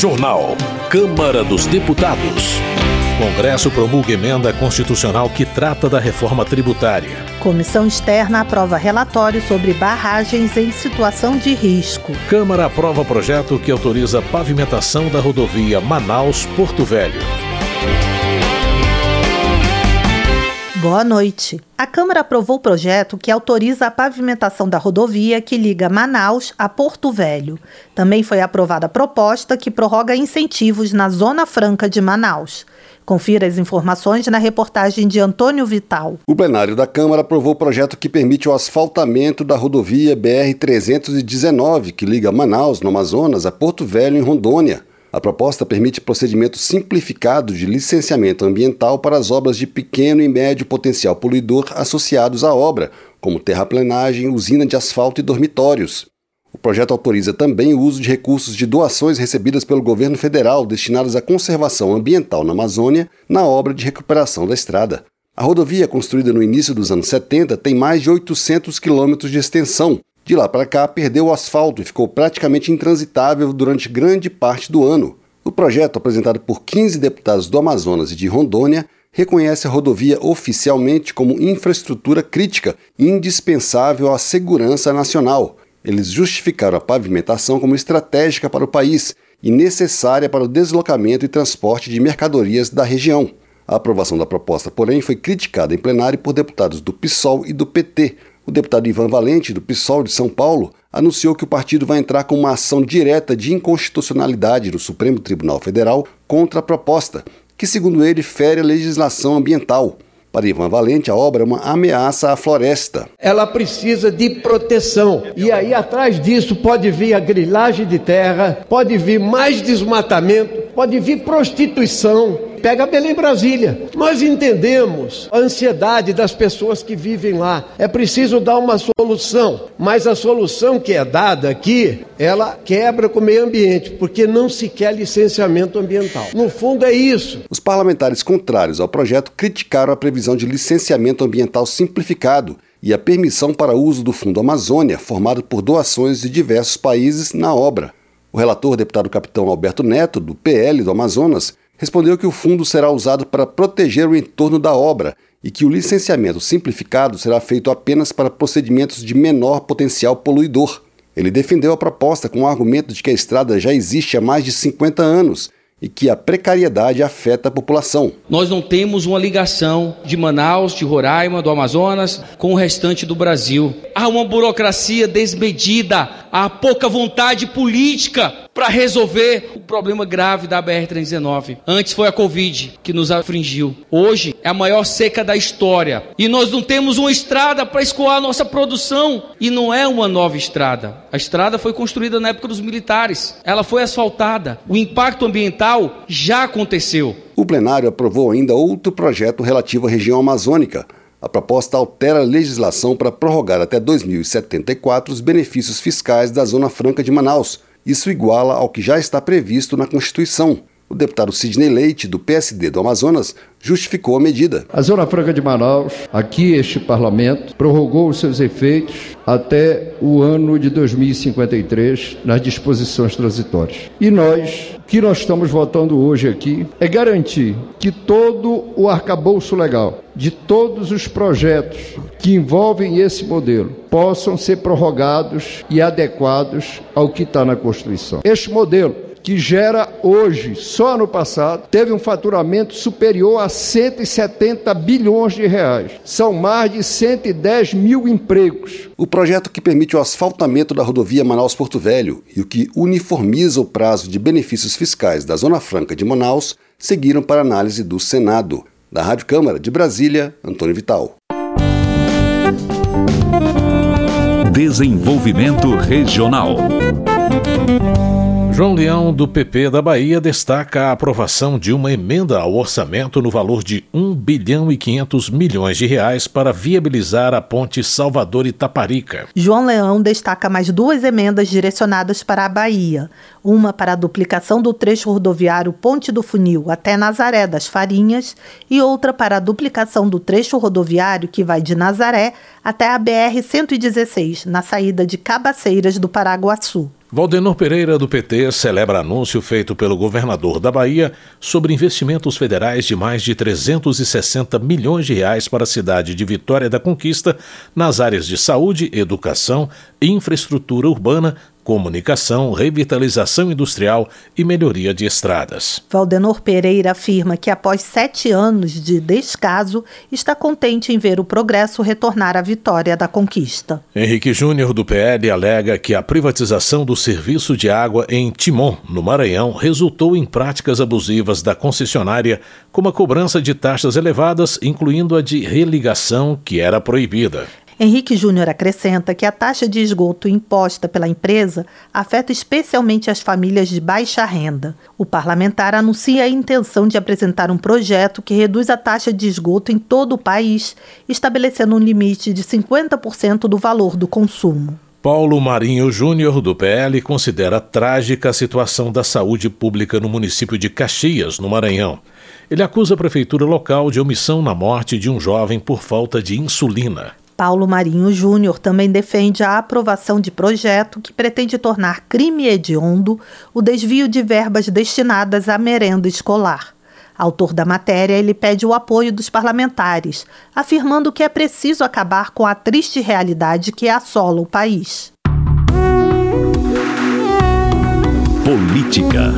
Jornal. Câmara dos Deputados. Congresso promulga emenda constitucional que trata da reforma tributária. Comissão externa aprova relatório sobre barragens em situação de risco. Câmara aprova projeto que autoriza pavimentação da rodovia Manaus-Porto Velho. Boa noite. A Câmara aprovou o projeto que autoriza a pavimentação da rodovia que liga Manaus a Porto Velho. Também foi aprovada a proposta que prorroga incentivos na Zona Franca de Manaus. Confira as informações na reportagem de Antônio Vital. O plenário da Câmara aprovou o projeto que permite o asfaltamento da rodovia BR-319, que liga Manaus, no Amazonas, a Porto Velho, em Rondônia. A proposta permite procedimento simplificado de licenciamento ambiental para as obras de pequeno e médio potencial poluidor associados à obra, como terraplenagem, usina de asfalto e dormitórios. O projeto autoriza também o uso de recursos de doações recebidas pelo governo federal destinadas à conservação ambiental na Amazônia na obra de recuperação da estrada. A rodovia, construída no início dos anos 70, tem mais de 800 quilômetros de extensão de lá para cá, perdeu o asfalto e ficou praticamente intransitável durante grande parte do ano. O projeto, apresentado por 15 deputados do Amazonas e de Rondônia, reconhece a rodovia oficialmente como infraestrutura crítica indispensável à segurança nacional. Eles justificaram a pavimentação como estratégica para o país e necessária para o deslocamento e transporte de mercadorias da região. A aprovação da proposta, porém, foi criticada em plenário por deputados do PSOL e do PT, o deputado Ivan Valente, do PSOL de São Paulo, anunciou que o partido vai entrar com uma ação direta de inconstitucionalidade no Supremo Tribunal Federal contra a proposta, que, segundo ele, fere a legislação ambiental. Para Ivan Valente, a obra é uma ameaça à floresta. Ela precisa de proteção. E aí, atrás disso, pode vir a grilagem de terra, pode vir mais desmatamento, pode vir prostituição, Pega Belém Brasília. Nós entendemos a ansiedade das pessoas que vivem lá. É preciso dar uma solução, mas a solução que é dada aqui, ela quebra com o meio ambiente, porque não se quer licenciamento ambiental. No fundo é isso. Os parlamentares contrários ao projeto criticaram a previsão de licenciamento ambiental simplificado e a permissão para uso do Fundo Amazônia, formado por doações de diversos países, na obra. O relator, deputado capitão Alberto Neto, do PL do Amazonas, respondeu que o fundo será usado para proteger o entorno da obra e que o licenciamento simplificado será feito apenas para procedimentos de menor potencial poluidor. Ele defendeu a proposta com o argumento de que a estrada já existe há mais de 50 anos e que a precariedade afeta a população. Nós não temos uma ligação de Manaus, de Roraima, do Amazonas com o restante do Brasil. Há uma burocracia desmedida, há pouca vontade política para resolver o problema grave da BR-319. Antes foi a Covid que nos afligiu. Hoje é a maior seca da história. E nós não temos uma estrada para escoar a nossa produção. E não é uma nova estrada. A estrada foi construída na época dos militares. Ela foi asfaltada. O impacto ambiental já aconteceu. O plenário aprovou ainda outro projeto relativo à região amazônica. A proposta altera a legislação para prorrogar até 2074 os benefícios fiscais da Zona Franca de Manaus isso iguala ao que já está previsto na Constituição. O deputado Sidney Leite, do PSD do Amazonas, justificou a medida. A Zona Franca de Manaus, aqui este parlamento, prorrogou os seus efeitos até o ano de 2053 nas disposições transitórias. E nós, o que nós estamos votando hoje aqui, é garantir que todo o arcabouço legal de todos os projetos que envolvem esse modelo possam ser prorrogados e adequados ao que está na Constituição. Este modelo que gera hoje, só no passado, teve um faturamento superior a 170 bilhões de reais. São mais de 110 mil empregos. O projeto que permite o asfaltamento da rodovia Manaus-Porto Velho e o que uniformiza o prazo de benefícios fiscais da Zona Franca de Manaus seguiram para análise do Senado. Da Rádio Câmara de Brasília, Antônio Vital. Desenvolvimento Regional. João Leão, do PP da Bahia, destaca a aprovação de uma emenda ao orçamento no valor de 1 bilhão e 500 milhões de reais para viabilizar a ponte Salvador-Itaparica. João Leão destaca mais duas emendas direcionadas para a Bahia. Uma para a duplicação do trecho rodoviário Ponte do Funil até Nazaré das Farinhas e outra para a duplicação do trecho rodoviário que vai de Nazaré até a BR-116, na saída de Cabaceiras do Paraguaçu. Valdenor Pereira, do PT, celebra anúncio feito pelo governador da Bahia sobre investimentos federais de mais de 360 milhões de reais para a cidade de Vitória da Conquista nas áreas de saúde, educação, infraestrutura urbana, comunicação, revitalização industrial e melhoria de estradas. Valdenor Pereira afirma que, após sete anos de descaso, está contente em ver o progresso retornar à vitória da conquista. Henrique Júnior, do PL, alega que a privatização do serviço de água em Timon, no Maranhão, resultou em práticas abusivas da concessionária, como a cobrança de taxas elevadas, incluindo a de religação, que era proibida. Henrique Júnior acrescenta que a taxa de esgoto imposta pela empresa afeta especialmente as famílias de baixa renda. O parlamentar anuncia a intenção de apresentar um projeto que reduz a taxa de esgoto em todo o país, estabelecendo um limite de 50% do valor do consumo. Paulo Marinho Júnior, do PL, considera trágica a situação da saúde pública no município de Caxias, no Maranhão. Ele acusa a prefeitura local de omissão na morte de um jovem por falta de insulina. Paulo Marinho Júnior também defende a aprovação de projeto que pretende tornar crime hediondo o desvio de verbas destinadas à merenda escolar. Autor da matéria, ele pede o apoio dos parlamentares, afirmando que é preciso acabar com a triste realidade que assola o país. Política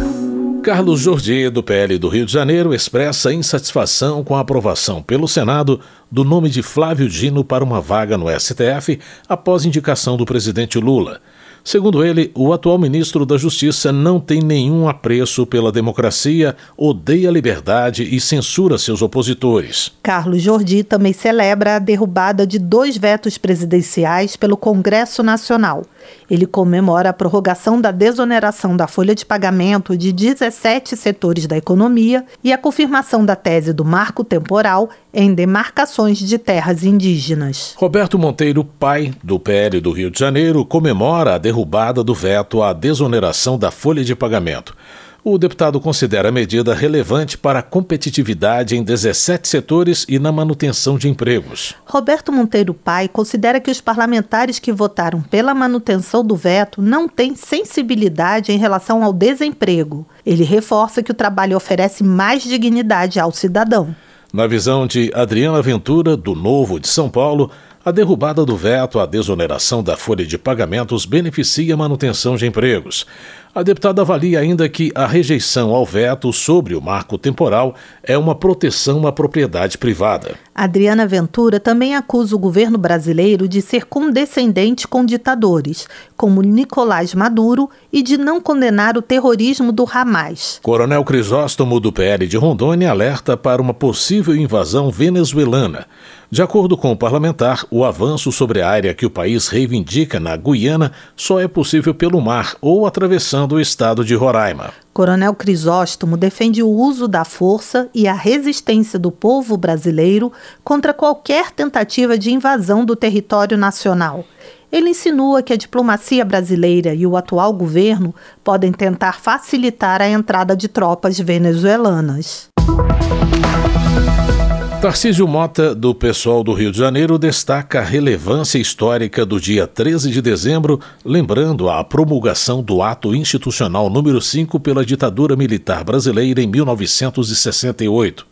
Carlos Jordi, do PL do Rio de Janeiro, expressa insatisfação com a aprovação pelo Senado do nome de Flávio Dino para uma vaga no STF após indicação do presidente Lula. Segundo ele, o atual ministro da Justiça não tem nenhum apreço pela democracia, odeia a liberdade e censura seus opositores. Carlos Jordi também celebra a derrubada de dois vetos presidenciais pelo Congresso Nacional. Ele comemora a prorrogação da desoneração da folha de pagamento de 17 setores da economia e a confirmação da tese do marco temporal em demarcações de terras indígenas. Roberto Monteiro, pai do PL do Rio de Janeiro, comemora a derrubada do veto à desoneração da folha de pagamento. O deputado considera a medida relevante para a competitividade em 17 setores e na manutenção de empregos. Roberto Monteiro Pai considera que os parlamentares que votaram pela manutenção do veto não têm sensibilidade em relação ao desemprego. Ele reforça que o trabalho oferece mais dignidade ao cidadão. Na visão de Adriana Ventura, do Novo de São Paulo, a derrubada do veto à desoneração da folha de pagamentos beneficia a manutenção de empregos. A deputada avalia ainda que a rejeição ao veto sobre o marco temporal é uma proteção à propriedade privada. Adriana Ventura também acusa o governo brasileiro de ser condescendente com ditadores, como Nicolás Maduro, e de não condenar o terrorismo do Hamas. Coronel Crisóstomo, do PL de Rondônia, alerta para uma possível invasão venezuelana. De acordo com o parlamentar, o avanço sobre a área que o país reivindica na Guiana só é possível pelo mar ou atravessando o estado de Roraima. Coronel Crisóstomo defende o uso da força e a resistência do povo brasileiro contra qualquer tentativa de invasão do território nacional. Ele insinua que a diplomacia brasileira e o atual governo podem tentar facilitar a entrada de tropas venezuelanas. Tarcísio Mota, do pessoal do Rio de Janeiro, destaca a relevância histórica do dia 13 de dezembro, lembrando a promulgação do Ato Institucional número 5 pela ditadura militar brasileira em 1968.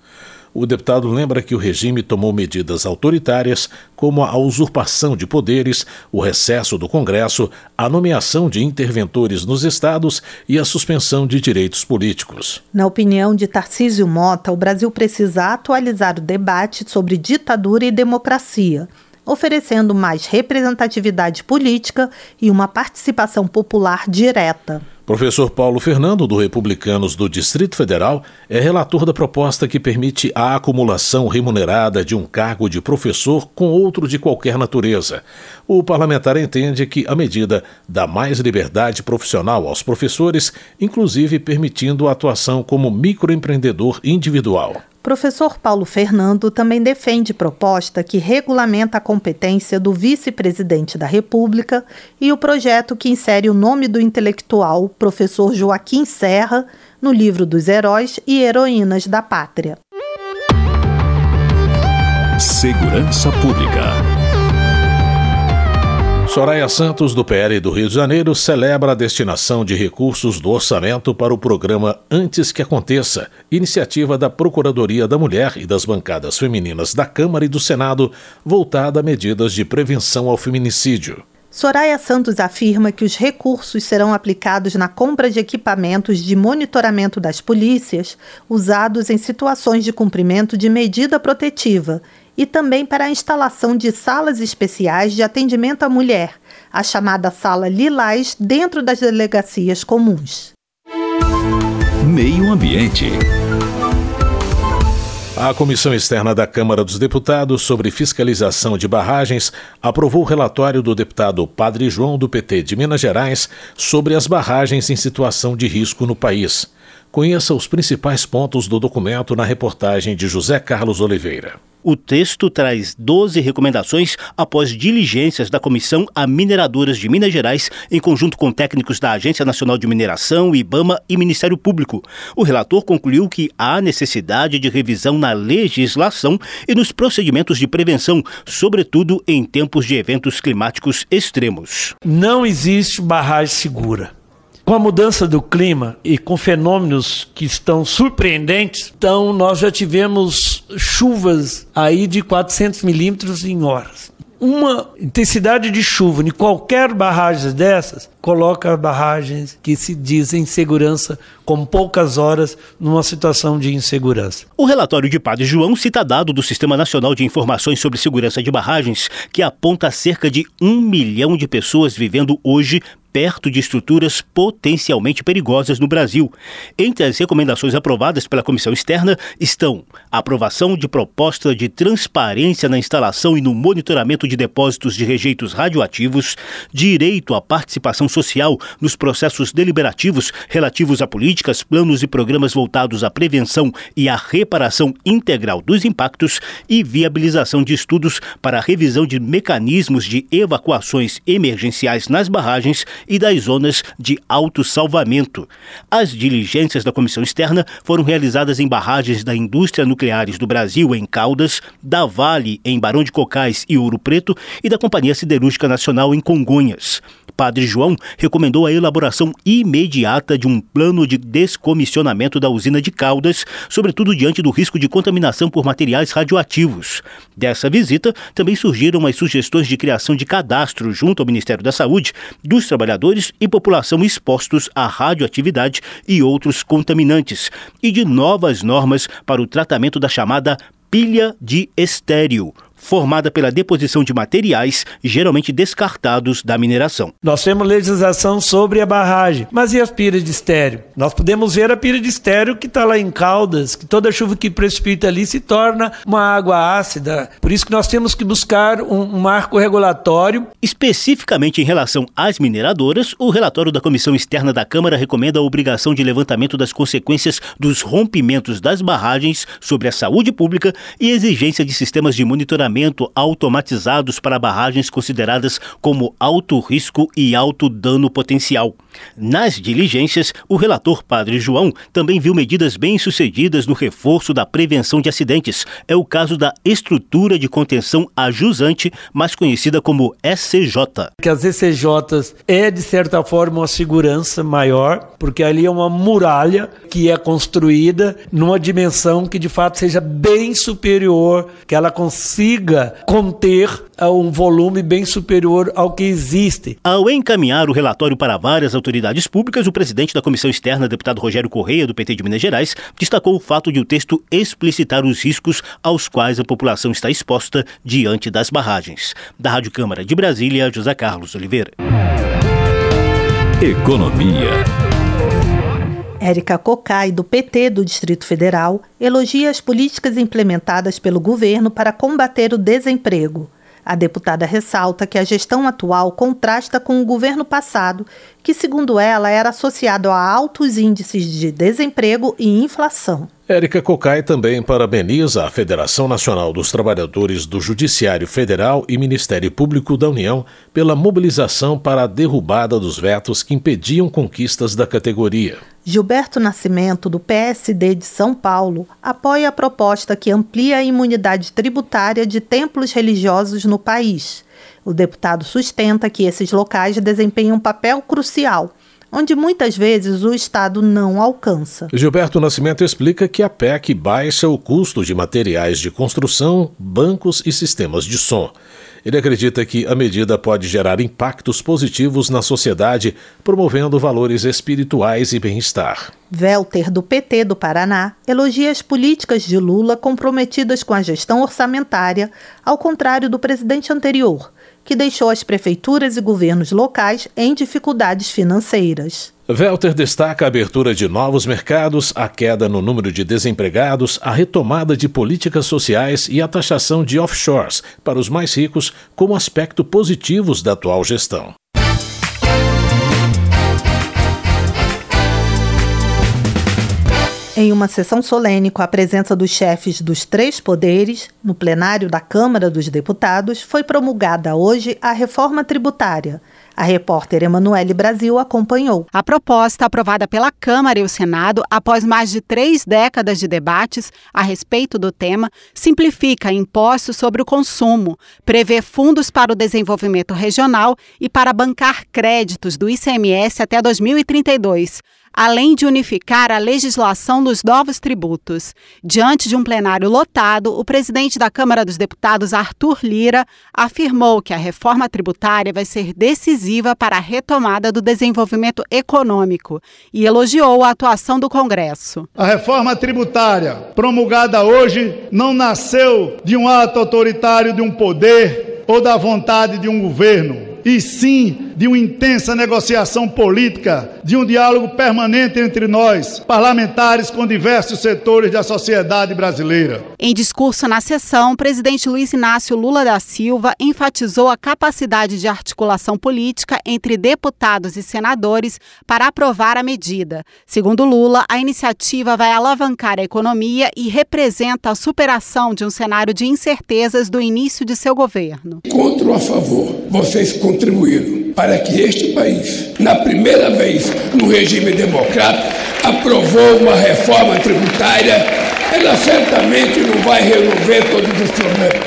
O deputado lembra que o regime tomou medidas autoritárias, como a usurpação de poderes, o recesso do Congresso, a nomeação de interventores nos estados e a suspensão de direitos políticos. Na opinião de Tarcísio Mota, o Brasil precisa atualizar o debate sobre ditadura e democracia oferecendo mais representatividade política e uma participação popular direta. Professor Paulo Fernando, do Republicanos do Distrito Federal, é relator da proposta que permite a acumulação remunerada de um cargo de professor com outro de qualquer natureza. O parlamentar entende que a medida dá mais liberdade profissional aos professores, inclusive permitindo a atuação como microempreendedor individual. Professor Paulo Fernando também defende proposta que regulamenta a competência do vice-presidente da República e o projeto que insere o nome do intelectual, professor Joaquim Serra, no livro dos heróis e heroínas da pátria. Segurança Pública. Soraya Santos, do PL do Rio de Janeiro, celebra a destinação de recursos do orçamento para o programa Antes que Aconteça, iniciativa da Procuradoria da Mulher e das bancadas femininas da Câmara e do Senado, voltada a medidas de prevenção ao feminicídio. Soraya Santos afirma que os recursos serão aplicados na compra de equipamentos de monitoramento das polícias usados em situações de cumprimento de medida protetiva e também para a instalação de salas especiais de atendimento à mulher, a chamada Sala Lilás, dentro das delegacias comuns. Meio Ambiente. A Comissão Externa da Câmara dos Deputados sobre Fiscalização de Barragens aprovou o relatório do deputado Padre João do PT de Minas Gerais sobre as barragens em situação de risco no país. Conheça os principais pontos do documento na reportagem de José Carlos Oliveira. O texto traz 12 recomendações após diligências da Comissão a Mineradoras de Minas Gerais, em conjunto com técnicos da Agência Nacional de Mineração, IBAMA e Ministério Público. O relator concluiu que há necessidade de revisão na legislação e nos procedimentos de prevenção, sobretudo em tempos de eventos climáticos extremos. Não existe barragem segura. Com a mudança do clima e com fenômenos que estão surpreendentes, então nós já tivemos chuvas aí de 400 milímetros em horas. Uma intensidade de chuva em qualquer barragem dessas coloca barragens que se dizem segurança com poucas horas numa situação de insegurança. O relatório de Padre João cita dado do Sistema Nacional de Informações sobre Segurança de Barragens, que aponta cerca de um milhão de pessoas vivendo hoje perto de estruturas potencialmente perigosas no Brasil. Entre as recomendações aprovadas pela comissão externa estão a aprovação de proposta de transparência na instalação e no monitoramento de depósitos de rejeitos radioativos, direito à participação social nos processos deliberativos relativos a políticas, planos e programas voltados à prevenção e à reparação integral dos impactos e viabilização de estudos para a revisão de mecanismos de evacuações emergenciais nas barragens e das zonas de autossalvamento. As diligências da comissão externa foram realizadas em barragens da indústria nucleares do Brasil, em Caldas, da Vale, em Barão de Cocais e Ouro Preto, e da Companhia Siderúrgica Nacional, em Congonhas. Padre João recomendou a elaboração imediata de um plano de descomissionamento da usina de Caldas, sobretudo diante do risco de contaminação por materiais radioativos. Dessa visita, também surgiram as sugestões de criação de cadastro junto ao Ministério da Saúde dos trabalhadores e população expostos à radioatividade e outros contaminantes, e de novas normas para o tratamento da chamada pilha de estéreo, formada pela deposição de materiais geralmente descartados da mineração. Nós temos legislação sobre a barragem, mas e as pilhas de estéreo? Nós podemos ver a pilha de estéreo que está lá em Caldas, que toda chuva que precipita ali se torna uma água ácida. Por isso que nós temos que buscar um, um marco regulatório. Especificamente em relação às mineradoras, o relatório da Comissão Externa da Câmara recomenda a obrigação de levantamento das consequências dos rompimentos das barragens sobre a saúde pública e exigência de sistemas de monitoramento automatizados para barragens consideradas como alto risco e alto dano potencial. Nas diligências, o relator Padre João também viu medidas bem-sucedidas no reforço da prevenção de acidentes. É o caso da estrutura de contenção ajusante, mais conhecida como SCJ. Que as SCJs é de certa forma uma segurança maior, porque ali é uma muralha que é construída numa dimensão que de fato seja bem superior, que ela consiga consiga conter um volume bem superior ao que existe. Ao encaminhar o relatório para várias autoridades públicas, o presidente da Comissão Externa, deputado Rogério Correia, do PT de Minas Gerais, destacou o fato de o texto explicitar os riscos aos quais a população está exposta diante das barragens. Da Rádio Câmara de Brasília, José Carlos Oliveira. Economia. Érica Cocai, do PT do Distrito Federal, elogia as políticas implementadas pelo governo para combater o desemprego. A deputada ressalta que a gestão atual contrasta com o governo passado, que, segundo ela, era associado a altos índices de desemprego e inflação. Érica Cocai também parabeniza a Federação Nacional dos Trabalhadores do Judiciário Federal e Ministério Público da União pela mobilização para a derrubada dos vetos que impediam conquistas da categoria. Gilberto Nascimento, do PSD de São Paulo, apoia a proposta que amplia a imunidade tributária de templos religiosos no país O deputado sustenta que esses locais desempenham um papel crucial onde muitas vezes o Estado não alcança. Gilberto Nascimento explica que a PEC baixa o custo de materiais de construção, bancos e sistemas de som. Ele acredita que a medida pode gerar impactos positivos na sociedade, promovendo valores espirituais e bem-estar. Welter, do PT do Paraná, elogia as políticas de Lula comprometidas com a gestão orçamentária, ao contrário do presidente anterior, que deixou as prefeituras e governos locais em dificuldades financeiras. Welter destaca a abertura de novos mercados, a queda no número de desempregados, a retomada de políticas sociais e a taxação de offshores para os mais ricos como aspecto positivos da atual gestão. Em uma sessão solene com a presença dos chefes dos três poderes, no plenário da Câmara dos Deputados, foi promulgada hoje a reforma tributária. A repórter Emanuele Brasil acompanhou. A proposta, aprovada pela Câmara e o Senado após mais de três décadas de debates a respeito do tema, simplifica impostos sobre o consumo, prevê fundos para o desenvolvimento regional e para bancar créditos do ICMS até 2032 além de unificar a legislação dos novos tributos. Diante de um plenário lotado, o presidente da Câmara dos Deputados, Arthur Lira, afirmou que a reforma tributária vai ser decisiva para a retomada do desenvolvimento econômico e elogiou a atuação do Congresso. A reforma tributária, promulgada hoje, não nasceu de um ato autoritário de um poder ou da vontade de um governo e sim de uma intensa negociação política, de um diálogo permanente entre nós, parlamentares com diversos setores da sociedade brasileira. Em discurso na sessão, o presidente Luiz Inácio Lula da Silva enfatizou a capacidade de articulação política entre deputados e senadores para aprovar a medida. Segundo Lula, a iniciativa vai alavancar a economia e representa a superação de um cenário de incertezas do início de seu governo. Contra ou a favor, vocês contribuíram para que este país, na primeira vez no regime democrático, aprovou uma reforma tributária. Ela certamente não vai resolver todos os problemas,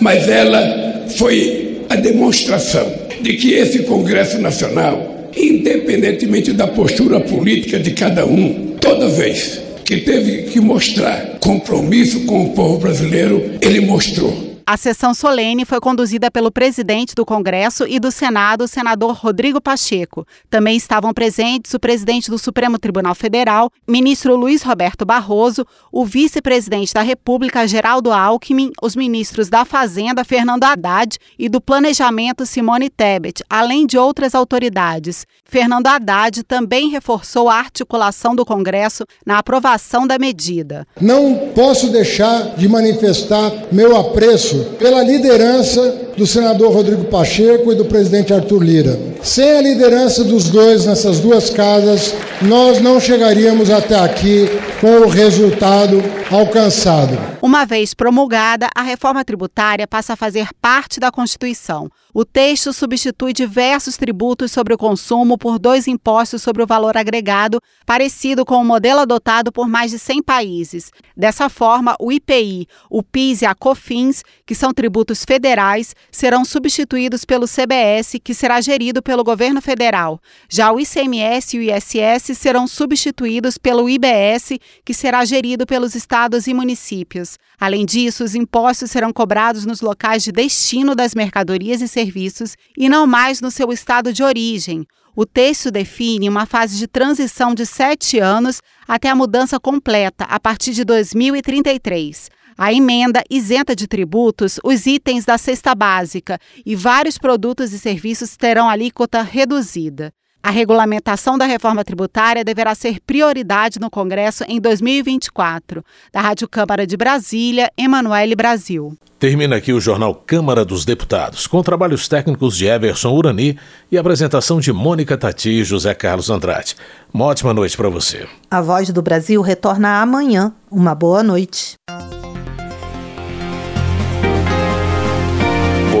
mas ela foi a demonstração de que esse Congresso Nacional, independentemente da postura política de cada um, toda vez que teve que mostrar compromisso com o povo brasileiro, ele mostrou. A sessão solene foi conduzida pelo presidente do Congresso e do Senado, o senador Rodrigo Pacheco. Também estavam presentes o presidente do Supremo Tribunal Federal, ministro Luiz Roberto Barroso, o vice-presidente da República, Geraldo Alckmin, os ministros da Fazenda, Fernando Haddad, e do Planejamento, Simone Tebet, além de outras autoridades. Fernando Haddad também reforçou a articulação do Congresso na aprovação da medida. Não posso deixar de manifestar meu apreço pela liderança do senador Rodrigo Pacheco e do presidente Arthur Lira. Sem a liderança dos dois nessas duas casas, nós não chegaríamos até aqui com o resultado alcançado. Uma vez promulgada, a reforma tributária passa a fazer parte da Constituição. O texto substitui diversos tributos sobre o consumo por dois impostos sobre o valor agregado, parecido com o modelo adotado por mais de 100 países. Dessa forma, o IPI, o PIS e a COFINS, que são tributos federais, serão substituídos pelo CBS, que será gerido pelo governo federal. Já o ICMS e o ISS serão substituídos pelo IBS, que será gerido pelos estados e municípios. Além disso, os impostos serão cobrados nos locais de destino das mercadorias e serviços e não mais no seu estado de origem. O texto define uma fase de transição de sete anos até a mudança completa, a partir de 2033. A emenda isenta de tributos os itens da cesta básica e vários produtos e serviços terão alíquota reduzida. A regulamentação da reforma tributária deverá ser prioridade no Congresso em 2024. Da Rádio Câmara de Brasília, Emanuele Brasil. Termina aqui o jornal Câmara dos Deputados, com trabalhos técnicos de Everson Urani e apresentação de Mônica Tati e José Carlos Andrade. Uma ótima noite para você. A Voz do Brasil retorna amanhã. Uma boa noite.